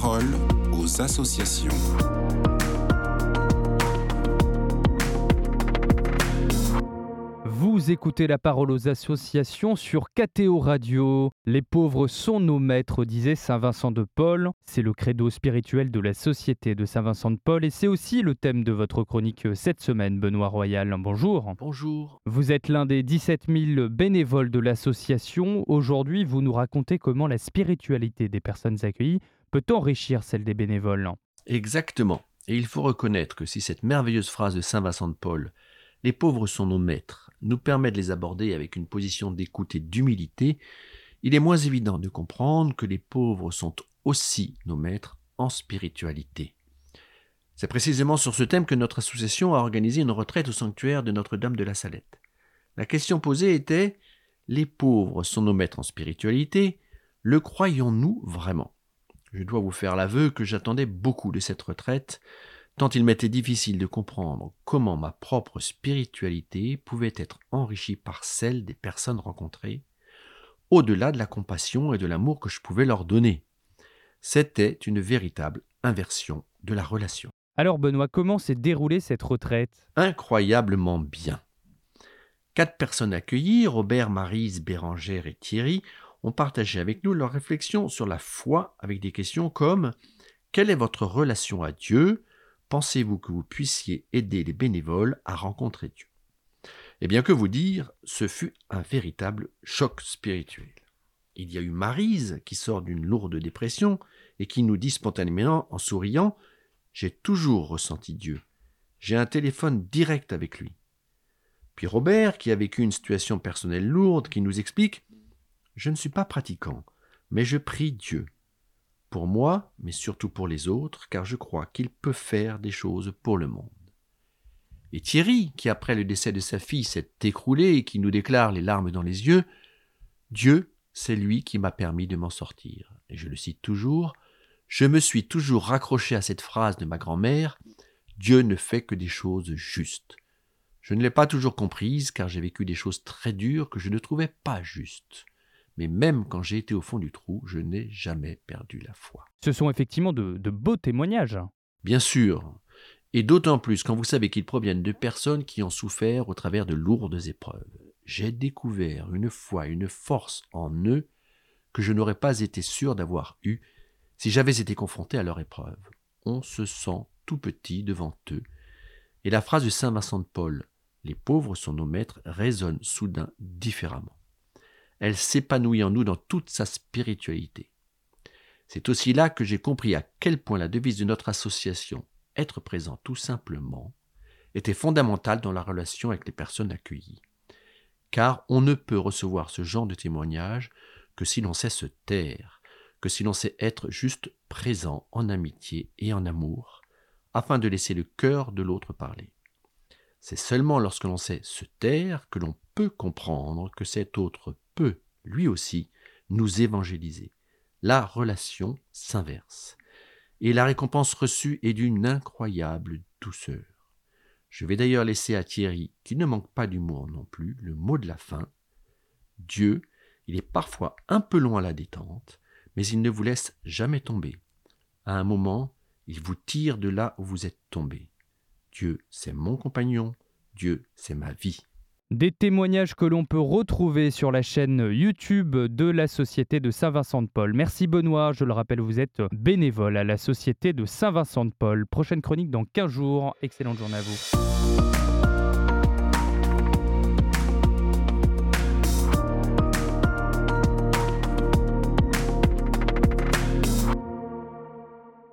parole aux associations. Vous écoutez la parole aux associations sur KTO Radio. Les pauvres sont nos maîtres, disait Saint Vincent de Paul. C'est le credo spirituel de la société de Saint Vincent de Paul et c'est aussi le thème de votre chronique cette semaine, Benoît Royal. Bonjour. Bonjour. Vous êtes l'un des 17 000 bénévoles de l'association. Aujourd'hui, vous nous racontez comment la spiritualité des personnes accueillies peut enrichir celle des bénévoles? Exactement. Et il faut reconnaître que si cette merveilleuse phrase de Saint Vincent de Paul, les pauvres sont nos maîtres, nous permet de les aborder avec une position d'écoute et d'humilité, il est moins évident de comprendre que les pauvres sont aussi nos maîtres en spiritualité. C'est précisément sur ce thème que notre association a organisé une retraite au sanctuaire de Notre-Dame de la Salette. La question posée était Les pauvres sont nos maîtres en spiritualité, le croyons-nous vraiment? Je dois vous faire l'aveu que j'attendais beaucoup de cette retraite, tant il m'était difficile de comprendre comment ma propre spiritualité pouvait être enrichie par celle des personnes rencontrées, au-delà de la compassion et de l'amour que je pouvais leur donner. C'était une véritable inversion de la relation. Alors Benoît, comment s'est déroulée cette retraite? Incroyablement bien. Quatre personnes accueillies, Robert, Marise, Bérangère et Thierry, ont partagé avec nous leurs réflexions sur la foi avec des questions comme Quelle est votre relation à Dieu? Pensez-vous que vous puissiez aider les bénévoles à rencontrer Dieu? Eh bien, que vous dire, ce fut un véritable choc spirituel. Il y a eu Marise qui sort d'une lourde dépression et qui nous dit spontanément en souriant J'ai toujours ressenti Dieu. J'ai un téléphone direct avec lui. Puis Robert, qui a vécu une situation personnelle lourde, qui nous explique Je ne suis pas pratiquant, mais je prie Dieu pour moi, mais surtout pour les autres, car je crois qu'il peut faire des choses pour le monde. Et Thierry, qui après le décès de sa fille s'est écroulé et qui nous déclare les larmes dans les yeux, Dieu, c'est lui qui m'a permis de m'en sortir. Et je le cite toujours, je me suis toujours raccroché à cette phrase de ma grand-mère, Dieu ne fait que des choses justes. Je ne l'ai pas toujours comprise car j'ai vécu des choses très dures que je ne trouvais pas justes mais même quand j'ai été au fond du trou, je n'ai jamais perdu la foi. Ce sont effectivement de, beaux témoignages. Bien sûr, et d'autant plus quand vous savez qu'ils proviennent de personnes qui ont souffert au travers de lourdes épreuves. J'ai découvert une foi, une force en eux que je n'aurais pas été sûr d'avoir eue si j'avais été confronté à leur épreuve. On se sent tout petit devant eux. Et la phrase de Saint Vincent de Paul, Les pauvres sont nos maîtres, résonne soudain différemment elle s'épanouit en nous dans toute sa spiritualité. C'est aussi là que j'ai compris à quel point la devise de notre association, être présent tout simplement, était fondamentale dans la relation avec les personnes accueillies. Car on ne peut recevoir ce genre de témoignage que si l'on sait se taire, que si l'on sait être juste présent en amitié et en amour, afin de laisser le cœur de l'autre parler. C'est seulement lorsque l'on sait se taire que l'on peut comprendre que cet autre peut, lui aussi, nous évangéliser. La relation s'inverse. Et la récompense reçue est d'une incroyable douceur. Je vais d'ailleurs laisser à Thierry, qui ne manque pas d'humour non plus, le mot de la fin. Dieu, il est parfois un peu long à la détente, mais il ne vous laisse jamais tomber. À un moment, il vous tire de là où vous êtes tombé. Dieu, c'est mon compagnon, Dieu, c'est ma vie. Des témoignages que l'on peut retrouver sur la chaîne YouTube de la Société de Saint-Vincent de Paul. Merci Benoît, je le rappelle, vous êtes bénévole à la Société de Saint-Vincent de Paul. Prochaine chronique dans 15 jours. Excellente journée à vous.